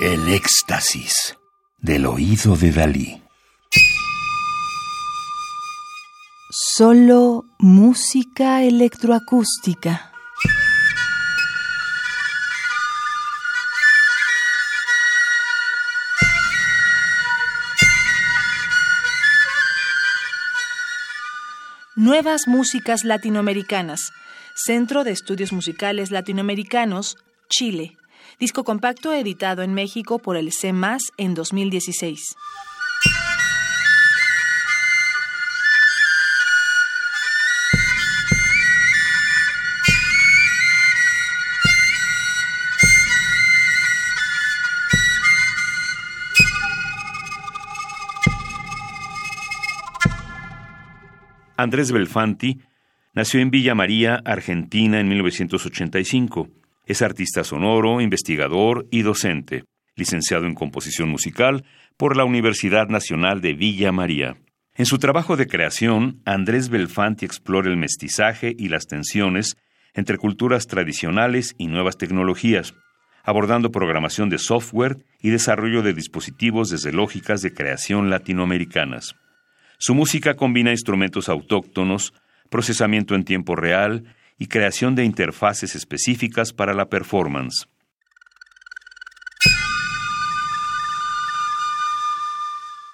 El éxtasis del oído de Dalí. Solo música electroacústica. Nuevas músicas latinoamericanas. Centro de Estudios Musicales Latinoamericanos, Chile. Disco compacto editado en México por el CMAS en 2016. Andrés Belfanti nació en Villa María, Argentina, en 1985. Es artista sonoro, investigador y docente, licenciado en composición musical por la Universidad Nacional de Villa María. En su trabajo de creación, Andrés Belfanti explora el mestizaje y las tensiones entre culturas tradicionales y nuevas tecnologías, abordando programación de software y desarrollo de dispositivos desde lógicas de creación latinoamericanas. Su música combina instrumentos autóctonos, procesamiento en tiempo real y creación de interfaces específicas para la performance.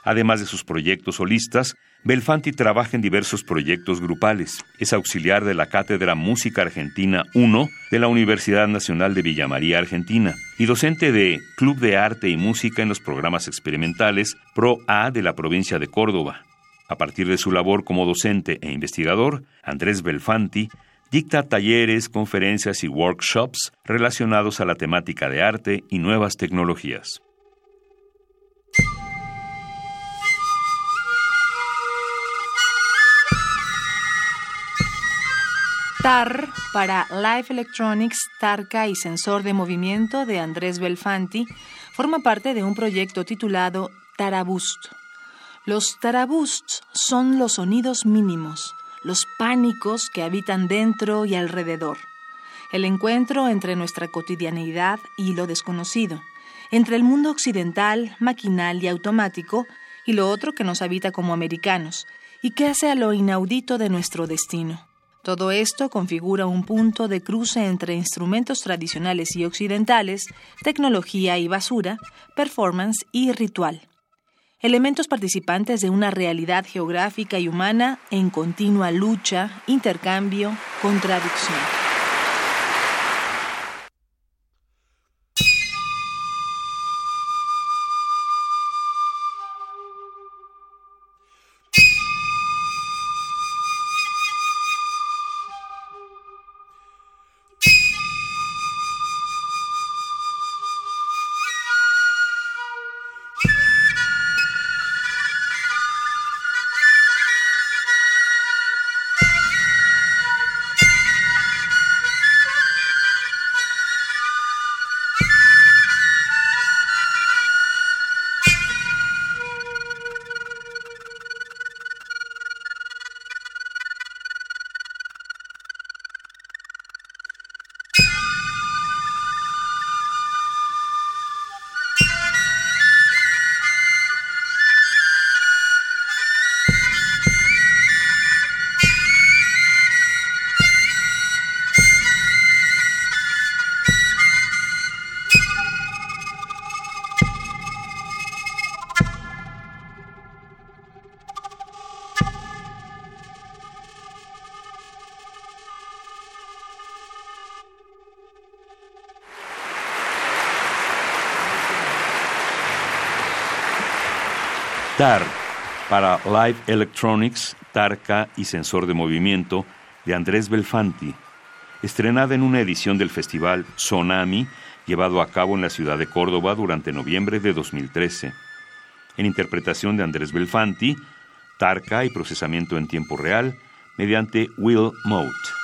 Además de sus proyectos solistas, Belfanti trabaja en diversos proyectos grupales. Es auxiliar de la Cátedra Música Argentina 1 de la Universidad Nacional de Villa María, Argentina, y docente de Club de Arte y Música en los programas experimentales Pro A de la provincia de Córdoba. A partir de su labor como docente e investigador, Andrés Belfanti dicta talleres, conferencias y workshops relacionados a la temática de arte y nuevas tecnologías. TAR para Live Electronics, Tarca y Sensor de Movimiento de Andrés Belfanti forma parte de un proyecto titulado Tarabust los tarabusts son los sonidos mínimos, los pánicos que habitan dentro y alrededor. El encuentro entre nuestra cotidianeidad y lo desconocido, entre el mundo occidental, maquinal y automático, y lo otro que nos habita como americanos, y que hace a lo inaudito de nuestro destino. Todo esto configura un punto de cruce entre instrumentos tradicionales y occidentales, tecnología y basura, performance y ritual elementos participantes de una realidad geográfica y humana en continua lucha, intercambio, contradicción. TAR para Live Electronics, Tarca y Sensor de Movimiento de Andrés Belfanti, estrenada en una edición del festival Sonami llevado a cabo en la ciudad de Córdoba durante noviembre de 2013. En interpretación de Andrés Belfanti, Tarca y procesamiento en tiempo real mediante Will Mode.